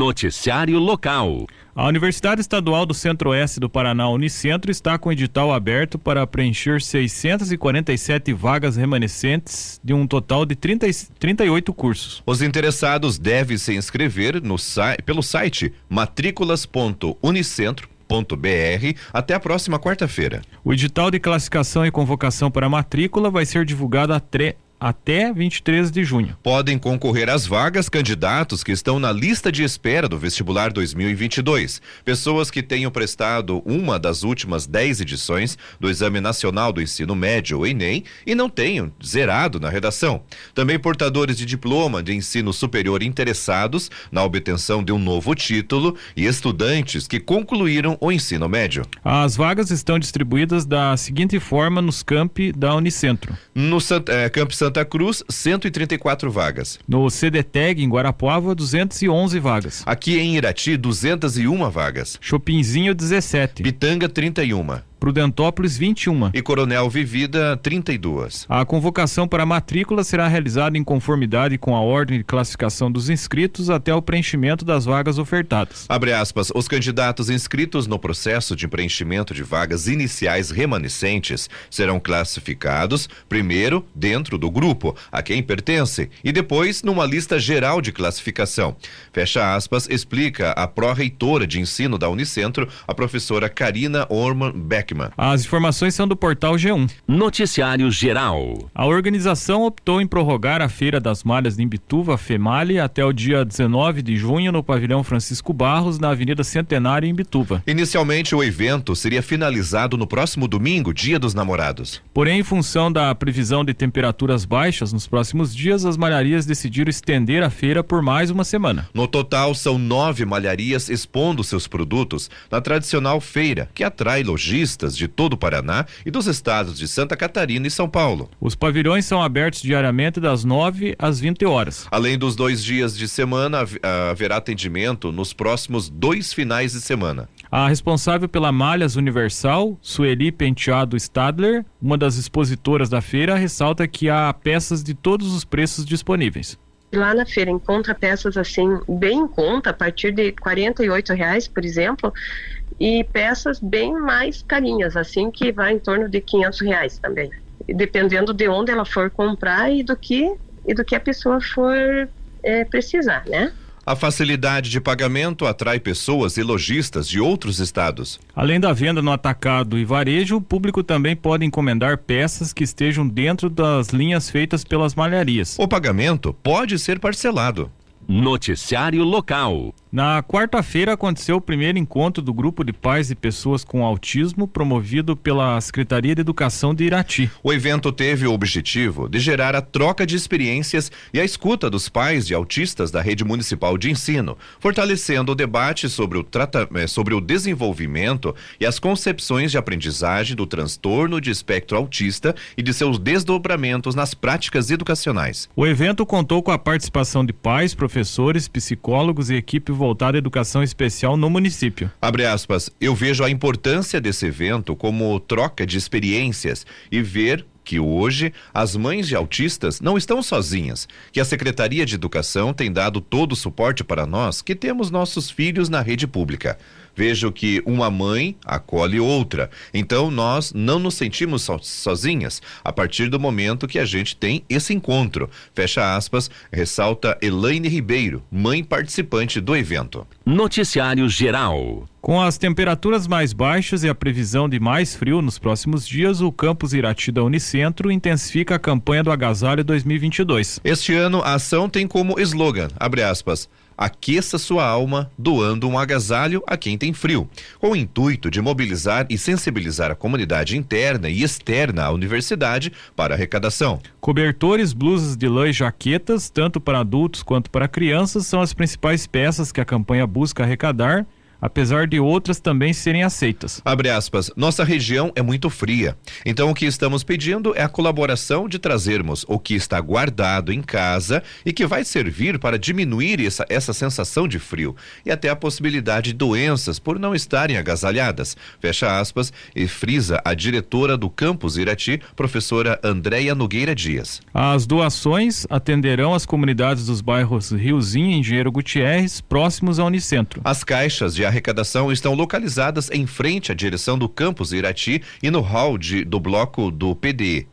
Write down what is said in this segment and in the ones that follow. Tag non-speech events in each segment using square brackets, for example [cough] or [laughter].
Noticiário Local. A Universidade Estadual do Centro-Oeste do Paraná, Unicentro, está com edital aberto para preencher 647 vagas remanescentes de um total de 30, 38 cursos. Os interessados devem se inscrever no, pelo site matrículas.unicentro.br até a próxima quarta-feira. O edital de classificação e convocação para matrícula vai ser divulgado a, tre até 23 de junho. Podem concorrer às vagas candidatos que estão na lista de espera do vestibular 2022. Pessoas que tenham prestado uma das últimas 10 edições do Exame Nacional do Ensino Médio, o ENEM, e não tenham zerado na redação. Também portadores de diploma de ensino superior interessados na obtenção de um novo título e estudantes que concluíram o ensino médio. As vagas estão distribuídas da seguinte forma nos campi da Unicentro. No é, Camp Santa Cruz, 134 vagas. No CDTEG, em Guarapuava, 211 vagas. Aqui em Irati, 201 vagas. Chopinzinho, 17. Pitanga, 31. Prudentópolis 21 e Coronel Vivida 32. A convocação para a matrícula será realizada em conformidade com a ordem de classificação dos inscritos até o preenchimento das vagas ofertadas. Abre aspas, os candidatos inscritos no processo de preenchimento de vagas iniciais remanescentes serão classificados primeiro dentro do grupo a quem pertence e depois numa lista geral de classificação. Fecha aspas, explica a pró-reitora de ensino da Unicentro, a professora Karina Orman Beck Beckman. As informações são do portal G1. Noticiário Geral. A organização optou em prorrogar a Feira das Malhas de Imbituva, FEMALE, até o dia 19 de junho no pavilhão Francisco Barros, na Avenida Centenário, em Imbituva. Inicialmente, o evento seria finalizado no próximo domingo, Dia dos Namorados. Porém, em função da previsão de temperaturas baixas nos próximos dias, as malharias decidiram estender a feira por mais uma semana. No total, são nove malharias expondo seus produtos na tradicional feira, que atrai lojistas de todo o Paraná e dos estados de Santa Catarina e São Paulo. Os pavilhões são abertos diariamente das 9 às 20 horas. Além dos dois dias de semana, haverá atendimento nos próximos dois finais de semana. A responsável pela Malhas Universal, Sueli Penteado Stadler, uma das expositoras da feira, ressalta que há peças de todos os preços disponíveis. Lá na feira encontra peças assim bem em conta, a partir de R$ reais, por exemplo, e peças bem mais carinhas, assim que vai em torno de 500 reais também, dependendo de onde ela for comprar e do que e do que a pessoa for é, precisar, né? A facilidade de pagamento atrai pessoas e lojistas de outros estados. Além da venda no atacado e varejo, o público também pode encomendar peças que estejam dentro das linhas feitas pelas malharias. O pagamento pode ser parcelado. Noticiário Local. Na quarta-feira aconteceu o primeiro encontro do grupo de pais e pessoas com autismo promovido pela Secretaria de Educação de Irati. O evento teve o objetivo de gerar a troca de experiências e a escuta dos pais de autistas da rede municipal de ensino, fortalecendo o debate sobre o, trata eh, sobre o desenvolvimento e as concepções de aprendizagem do transtorno de espectro autista e de seus desdobramentos nas práticas educacionais. O evento contou com a participação de pais, professores, psicólogos e equipe voltada à educação especial no município. Abre aspas, eu vejo a importância desse evento como troca de experiências e ver que hoje as mães de autistas não estão sozinhas, que a Secretaria de Educação tem dado todo o suporte para nós que temos nossos filhos na rede pública. Vejo que uma mãe acolhe outra. Então nós não nos sentimos so, sozinhas a partir do momento que a gente tem esse encontro. Fecha aspas, ressalta Elaine Ribeiro, mãe participante do evento. Noticiário Geral. Com as temperaturas mais baixas e a previsão de mais frio nos próximos dias, o campus Irati da Unicentro intensifica a campanha do agasalho 2022. Este ano a ação tem como slogan, abre aspas, aqueça sua alma doando um agasalho a quem tem frio, com o intuito de mobilizar e sensibilizar a comunidade interna e externa à universidade para arrecadação. Cobertores, blusas de lã e jaquetas, tanto para adultos quanto para crianças, são as principais peças que a campanha busca arrecadar apesar de outras também serem aceitas. Abre aspas, nossa região é muito fria. Então o que estamos pedindo é a colaboração de trazermos o que está guardado em casa e que vai servir para diminuir essa, essa sensação de frio e até a possibilidade de doenças por não estarem agasalhadas. Fecha aspas e frisa a diretora do campus Irati, professora Andréia Nogueira Dias. As doações atenderão as comunidades dos bairros Riozinho e Engenheiro Gutierrez, próximos ao Unicentro. As caixas de arrecadação estão localizadas em frente à direção do campus Irati e no hall de, do bloco do PDE.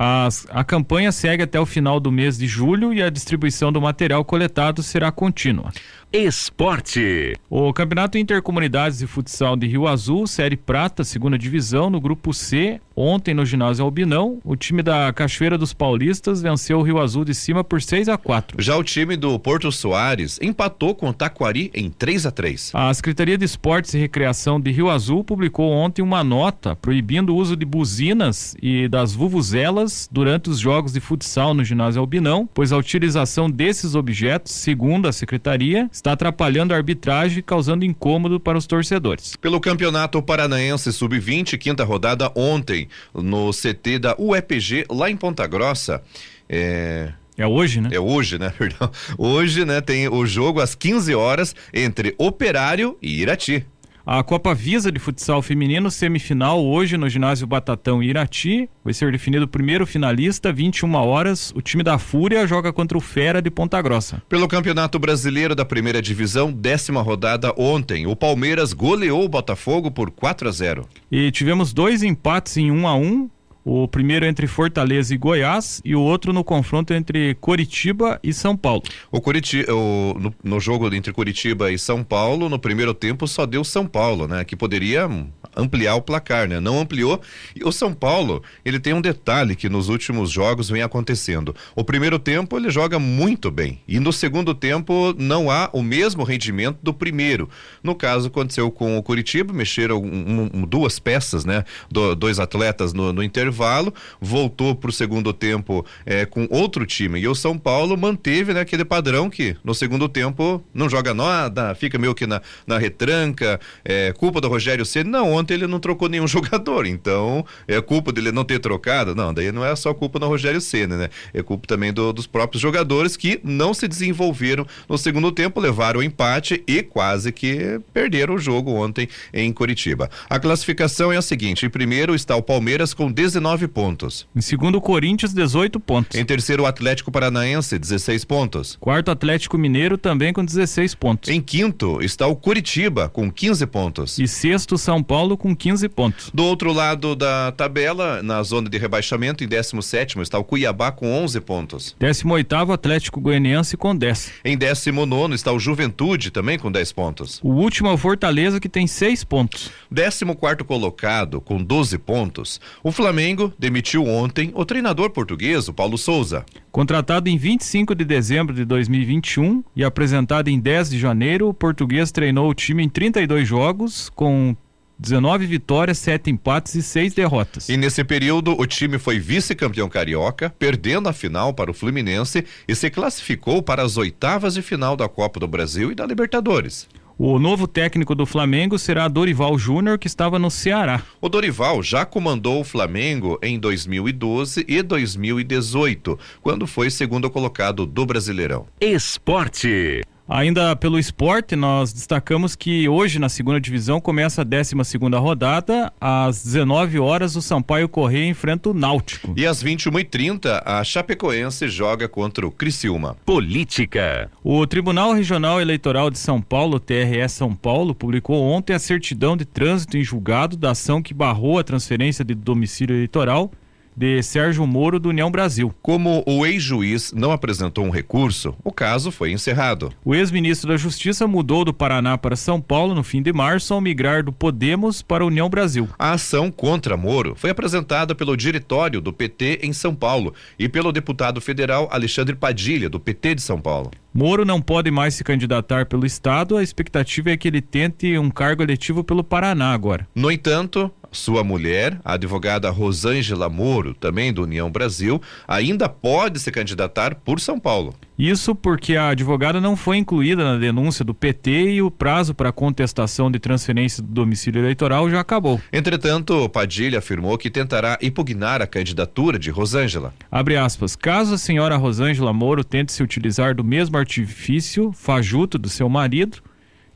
As, a campanha segue até o final do mês de julho e a distribuição do material coletado será contínua. Esporte. O Campeonato Intercomunidades de Futsal de Rio Azul, Série Prata, segunda divisão, no grupo C, ontem no ginásio Albinão, o time da Cachoeira dos Paulistas venceu o Rio Azul de cima por 6 a 4. Já o time do Porto Soares empatou com o Taquari em 3 a 3. A Secretaria de Esportes e Recreação de Rio Azul publicou ontem uma nota proibindo o uso de buzinas e das vuvuzelas durante os jogos de futsal no ginásio Albinão, pois a utilização desses objetos, segundo a secretaria, está atrapalhando a arbitragem e causando incômodo para os torcedores. Pelo Campeonato Paranaense Sub-20, quinta rodada ontem, no CT da UEPG, lá em Ponta Grossa. É, é hoje, né? É hoje, né? [laughs] Perdão. Hoje, né, tem o jogo às 15 horas entre Operário e Irati. A Copa Visa de Futsal Feminino, semifinal hoje no ginásio Batatão Irati. Vai ser definido o primeiro finalista, 21 horas. O time da Fúria joga contra o Fera de Ponta Grossa. Pelo Campeonato Brasileiro da Primeira Divisão, décima rodada ontem. O Palmeiras goleou o Botafogo por 4 a 0. E tivemos dois empates em 1 a 1 o primeiro entre Fortaleza e Goiás e o outro no confronto entre Coritiba e São Paulo. O Curitiba, o, no, no, jogo entre Curitiba e São Paulo, no primeiro tempo só deu São Paulo, né? Que poderia ampliar o placar, né? Não ampliou. E o São Paulo, ele tem um detalhe que nos últimos jogos vem acontecendo. O primeiro tempo ele joga muito bem e no segundo tempo não há o mesmo rendimento do primeiro. No caso aconteceu com o Curitiba, mexeram um, um, duas peças, né? Do, dois atletas no, no intervalo intervalo, voltou para o segundo tempo é, com outro time. E o São Paulo manteve né, aquele padrão que no segundo tempo não joga nada, fica meio que na, na retranca, é culpa do Rogério Ceni. Não, ontem ele não trocou nenhum [laughs] jogador, então é culpa dele não ter trocado. Não, daí não é só culpa do Rogério Ceni, né? É culpa também do, dos próprios jogadores que não se desenvolveram no segundo tempo, levaram o empate e quase que perderam o jogo ontem em Curitiba. A classificação é a seguinte: em primeiro está o Palmeiras com 19 19 pontos. Em segundo, o Corinthians, 18 pontos. Em terceiro, o Atlético Paranaense, 16 pontos. Quarto, Atlético Mineiro, também com 16 pontos. Em quinto, está o Curitiba, com 15 pontos. E sexto, São Paulo, com 15 pontos. Do outro lado da tabela, na zona de rebaixamento, em 17 está o Cuiabá, com 11 pontos. 18, Atlético Goianiense, com 10. Em 19 está o Juventude, também com 10 pontos. O último é o Fortaleza, que tem 6 pontos. 14 colocado, com 12 pontos, o Flamengo Flamengo demitiu ontem o treinador português, o Paulo Souza. Contratado em 25 de dezembro de 2021 e apresentado em 10 de janeiro, o português treinou o time em 32 jogos, com 19 vitórias, 7 empates e 6 derrotas. E nesse período, o time foi vice-campeão carioca, perdendo a final para o Fluminense e se classificou para as oitavas de final da Copa do Brasil e da Libertadores. O novo técnico do Flamengo será Dorival Júnior, que estava no Ceará. O Dorival já comandou o Flamengo em 2012 e 2018, quando foi segundo colocado do Brasileirão. Esporte. Ainda pelo esporte, nós destacamos que hoje na segunda divisão começa a 12 segunda rodada. Às 19 horas, o Sampaio Correia enfrenta o Náutico. E às 21h30, a Chapecoense joga contra o Criciúma. Política. O Tribunal Regional Eleitoral de São Paulo, TRE São Paulo, publicou ontem a certidão de trânsito em julgado da ação que barrou a transferência de domicílio eleitoral de Sérgio Moro do União Brasil. Como o ex-juiz não apresentou um recurso, o caso foi encerrado. O ex-ministro da Justiça mudou do Paraná para São Paulo no fim de março ao migrar do Podemos para a União Brasil. A ação contra Moro foi apresentada pelo diretório do PT em São Paulo e pelo deputado federal Alexandre Padilha, do PT de São Paulo. Moro não pode mais se candidatar pelo Estado, a expectativa é que ele tente um cargo eletivo pelo Paraná agora. No entanto, sua mulher, a advogada Rosângela Moro, também do União Brasil, ainda pode se candidatar por São Paulo. Isso porque a advogada não foi incluída na denúncia do PT e o prazo para contestação de transferência do domicílio eleitoral já acabou. Entretanto, Padilha afirmou que tentará impugnar a candidatura de Rosângela. Abre aspas. Caso a senhora Rosângela Moro tente se utilizar do mesmo artifício fajuto do seu marido,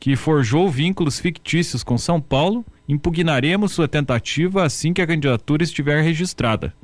que forjou vínculos fictícios com São Paulo, impugnaremos sua tentativa assim que a candidatura estiver registrada.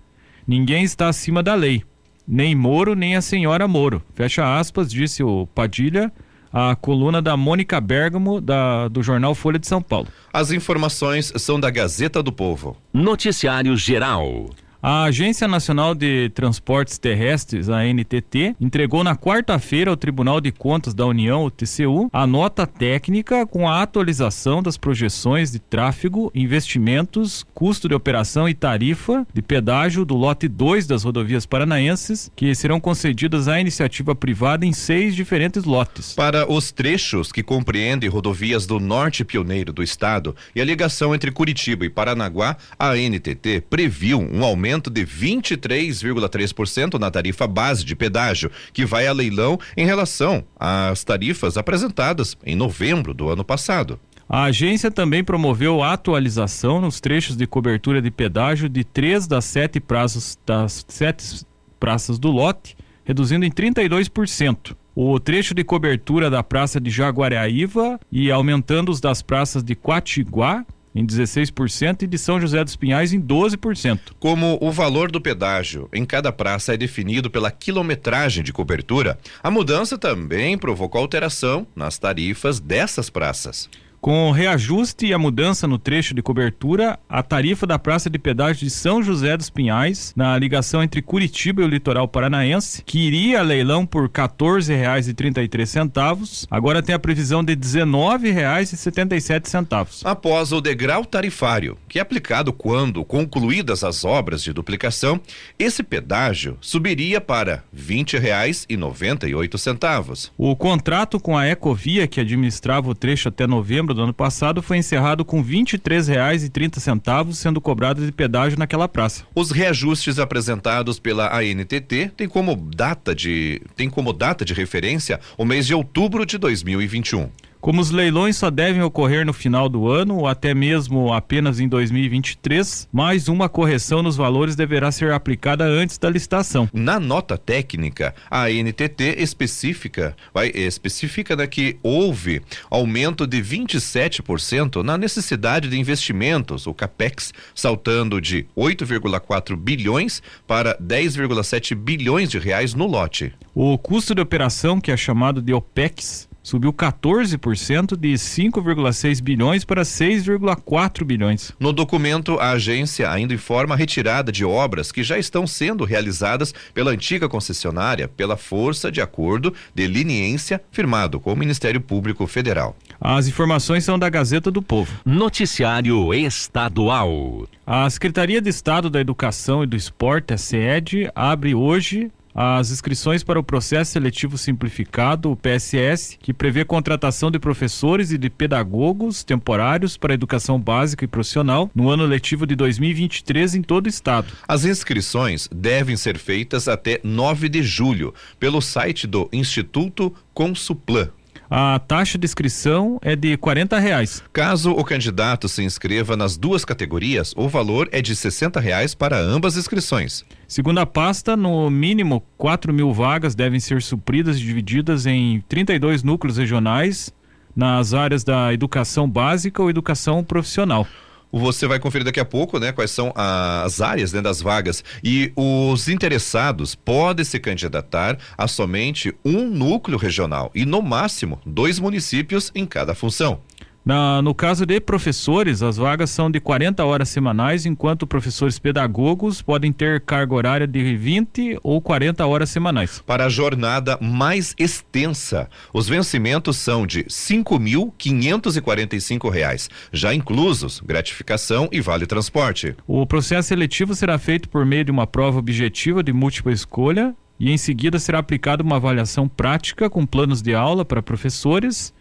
Ninguém está acima da lei nem Moro, nem a senhora Moro. Fecha aspas, disse o Padilha, a coluna da Mônica Bergamo, da, do jornal Folha de São Paulo. As informações são da Gazeta do Povo. Noticiário Geral. A Agência Nacional de Transportes Terrestres, a NTT, entregou na quarta-feira ao Tribunal de Contas da União, o TCU, a nota técnica com a atualização das projeções de tráfego, investimentos, custo de operação e tarifa de pedágio do lote 2 das rodovias paranaenses, que serão concedidas à iniciativa privada em seis diferentes lotes. Para os trechos que compreendem rodovias do norte pioneiro do estado e a ligação entre Curitiba e Paranaguá, a NTT previu um aumento aumento de 23,3% na tarifa base de pedágio, que vai a leilão em relação às tarifas apresentadas em novembro do ano passado. A agência também promoveu atualização nos trechos de cobertura de pedágio de três das sete praças, das sete praças do lote, reduzindo em 32%. O trecho de cobertura da praça de Jaguariaíva e aumentando os das praças de Quatiguá, em 16% e de São José dos Pinhais em 12%. Como o valor do pedágio em cada praça é definido pela quilometragem de cobertura, a mudança também provocou alteração nas tarifas dessas praças. Com o reajuste e a mudança no trecho de cobertura, a tarifa da praça de pedágio de São José dos Pinhais, na ligação entre Curitiba e o litoral paranaense, que iria a leilão por R$ 14,33, agora tem a previsão de R$ 19,77. Após o degrau tarifário, que é aplicado quando concluídas as obras de duplicação, esse pedágio subiria para R$ 20,98. O contrato com a Ecovia, que administrava o trecho até novembro do ano passado foi encerrado com R$ 23,30 sendo cobrado de pedágio naquela praça. Os reajustes apresentados pela ANTT têm como data de tem como data de referência o mês de outubro de 2021. Como os leilões só devem ocorrer no final do ano ou até mesmo apenas em 2023, mais uma correção nos valores deverá ser aplicada antes da licitação. Na nota técnica, a NTT especifica, vai especifica né, que houve aumento de 27% na necessidade de investimentos, o capex, saltando de 8,4 bilhões para 10,7 bilhões de reais no lote. O custo de operação, que é chamado de OPEX, subiu 14% de 5,6 bilhões para 6,4 bilhões. No documento, a agência ainda informa a retirada de obras que já estão sendo realizadas pela antiga concessionária pela força de acordo de leniência firmado com o Ministério Público Federal. As informações são da Gazeta do Povo. Noticiário Estadual. A Secretaria de Estado da Educação e do Esporte, a SED, abre hoje as inscrições para o processo seletivo simplificado, o PSS, que prevê contratação de professores e de pedagogos temporários para educação básica e profissional no ano letivo de 2023 em todo o estado. As inscrições devem ser feitas até 9 de julho pelo site do Instituto Consuplan. A taxa de inscrição é de 40 reais. Caso o candidato se inscreva nas duas categorias, o valor é de 60 reais para ambas inscrições. Segundo a pasta, no mínimo 4 mil vagas devem ser supridas e divididas em 32 núcleos regionais nas áreas da educação básica ou educação profissional. Você vai conferir daqui a pouco, né, quais são as áreas né, das vagas. E os interessados podem se candidatar a somente um núcleo regional e, no máximo, dois municípios em cada função. Na, no caso de professores, as vagas são de 40 horas semanais, enquanto professores pedagogos podem ter carga horária de 20 ou 40 horas semanais. Para a jornada mais extensa, os vencimentos são de 5.545 reais, já inclusos gratificação e vale transporte. O processo seletivo será feito por meio de uma prova objetiva de múltipla escolha e em seguida será aplicada uma avaliação prática com planos de aula para professores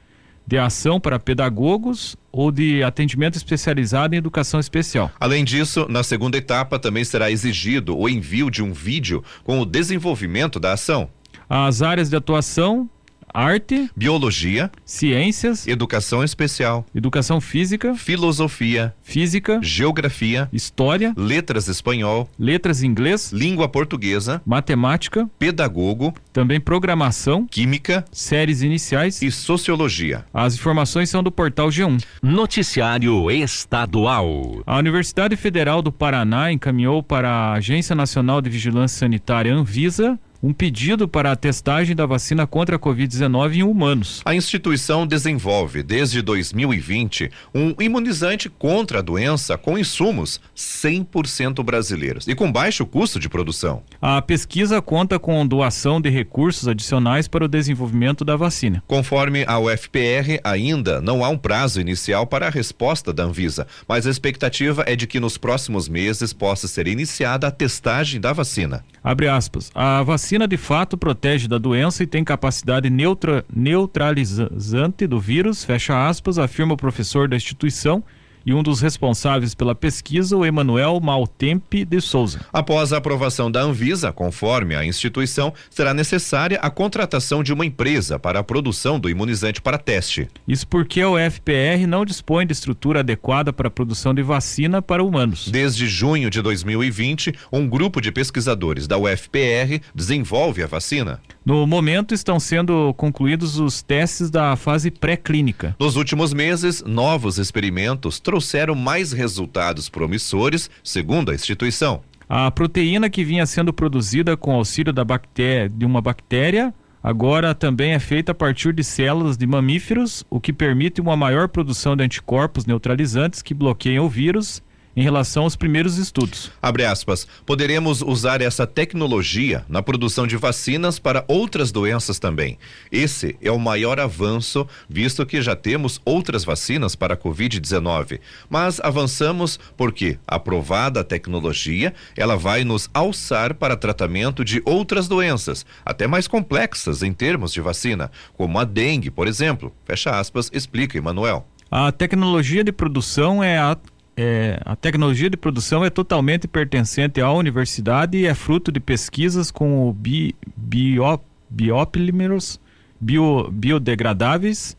de ação para pedagogos ou de atendimento especializado em educação especial. Além disso, na segunda etapa também será exigido o envio de um vídeo com o desenvolvimento da ação. As áreas de atuação arte, biologia, ciências, educação especial, educação física, filosofia, física, geografia, história, letras espanhol, letras inglês, língua portuguesa, matemática, pedagogo, também programação, química, séries iniciais e sociologia. As informações são do portal G1. Noticiário Estadual. A Universidade Federal do Paraná encaminhou para a Agência Nacional de Vigilância Sanitária Anvisa um pedido para a testagem da vacina contra a Covid-19 em humanos. A instituição desenvolve, desde 2020, um imunizante contra a doença com insumos 100% brasileiros e com baixo custo de produção. A pesquisa conta com doação de recursos adicionais para o desenvolvimento da vacina. Conforme a UFPR, ainda não há um prazo inicial para a resposta da Anvisa, mas a expectativa é de que nos próximos meses possa ser iniciada a testagem da vacina. Abre aspas. A vacina de fato protege da doença e tem capacidade neutra, neutralizante do vírus, fecha aspas, afirma o professor da instituição e um dos responsáveis pela pesquisa, o Emanuel Maltempe de Souza. Após a aprovação da Anvisa, conforme a instituição, será necessária a contratação de uma empresa para a produção do imunizante para teste. Isso porque o FPR não dispõe de estrutura adequada para a produção de vacina para humanos. Desde junho de 2020, um grupo de pesquisadores da UFPR desenvolve a vacina. No momento, estão sendo concluídos os testes da fase pré-clínica. Nos últimos meses, novos experimentos trouxeram mais resultados promissores, segundo a instituição. A proteína que vinha sendo produzida com auxílio da bactéria, de uma bactéria agora também é feita a partir de células de mamíferos, o que permite uma maior produção de anticorpos neutralizantes que bloqueiam o vírus em relação aos primeiros estudos. Abre aspas. Poderemos usar essa tecnologia na produção de vacinas para outras doenças também. Esse é o maior avanço, visto que já temos outras vacinas para a Covid-19. Mas avançamos porque, aprovada a tecnologia, ela vai nos alçar para tratamento de outras doenças, até mais complexas em termos de vacina, como a dengue, por exemplo. Fecha aspas, explica Emanuel. A tecnologia de produção é a é, a tecnologia de produção é totalmente pertencente à universidade e é fruto de pesquisas com bi, bio, biopolímeros bio, biodegradáveis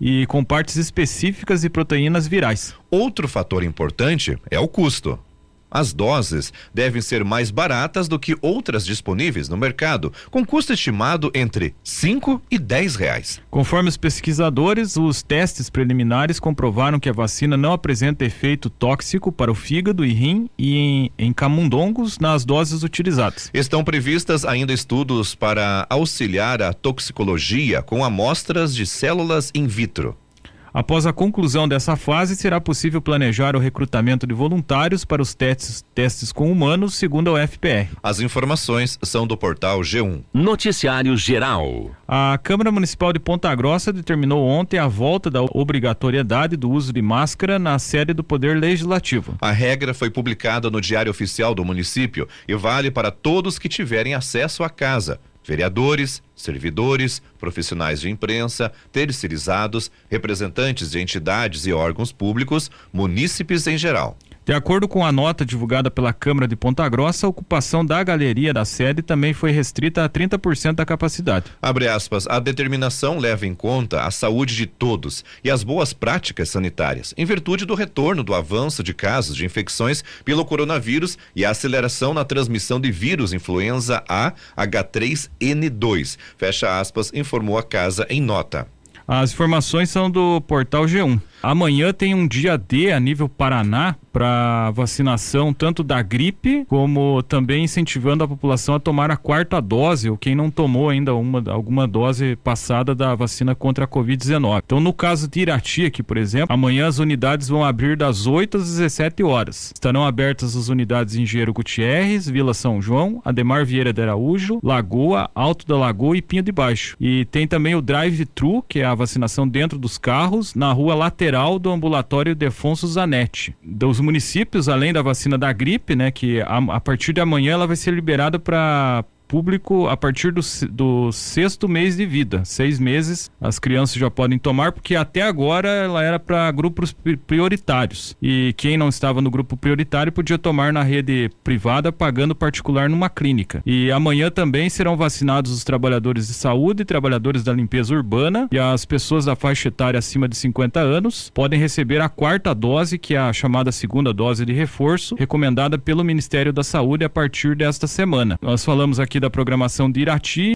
e com partes específicas de proteínas virais. Outro fator importante é o custo. As doses devem ser mais baratas do que outras disponíveis no mercado, com custo estimado entre 5 e 10 reais. Conforme os pesquisadores, os testes preliminares comprovaram que a vacina não apresenta efeito tóxico para o fígado e rim e em, em camundongos nas doses utilizadas. Estão previstas ainda estudos para auxiliar a toxicologia com amostras de células in vitro. Após a conclusão dessa fase, será possível planejar o recrutamento de voluntários para os testes, testes com humanos, segundo a UFPR. As informações são do portal G1. Noticiário Geral. A Câmara Municipal de Ponta Grossa determinou ontem a volta da obrigatoriedade do uso de máscara na sede do Poder Legislativo. A regra foi publicada no Diário Oficial do município e vale para todos que tiverem acesso à casa vereadores, servidores, profissionais de imprensa, terceirizados, representantes de entidades e órgãos públicos, munícipes em geral. De acordo com a nota divulgada pela Câmara de Ponta Grossa, a ocupação da galeria da sede também foi restrita a 30% da capacidade. Abre aspas, a determinação leva em conta a saúde de todos e as boas práticas sanitárias, em virtude do retorno do avanço de casos de infecções pelo coronavírus e a aceleração na transmissão de vírus influenza A H3N2. Fecha aspas, informou a casa em nota. As informações são do portal G1. Amanhã tem um dia D a nível Paraná para vacinação tanto da gripe como também incentivando a população a tomar a quarta dose ou quem não tomou ainda uma, alguma dose passada da vacina contra a Covid-19. Então, no caso de Irati aqui, por exemplo, amanhã as unidades vão abrir das 8 às 17 horas. Estarão abertas as unidades em Engenheiro Gutierrez, Vila São João, Ademar Vieira de Araújo, Lagoa, Alto da Lagoa e Pinho de Baixo. E tem também o drive-thru, que é a vacinação dentro dos carros, na rua lateral do ambulatório Defonso Zanetti. Dos municípios, além da vacina da gripe, né, que a, a partir de amanhã ela vai ser liberada para público a partir do, do sexto mês de vida. Seis meses as crianças já podem tomar, porque até agora ela era para grupos prioritários. E quem não estava no grupo prioritário podia tomar na rede privada, pagando particular numa clínica. E amanhã também serão vacinados os trabalhadores de saúde, trabalhadores da limpeza urbana e as pessoas da faixa etária acima de 50 anos podem receber a quarta dose, que é a chamada segunda dose de reforço, recomendada pelo Ministério da Saúde a partir desta semana. Nós falamos aqui da programação de Irati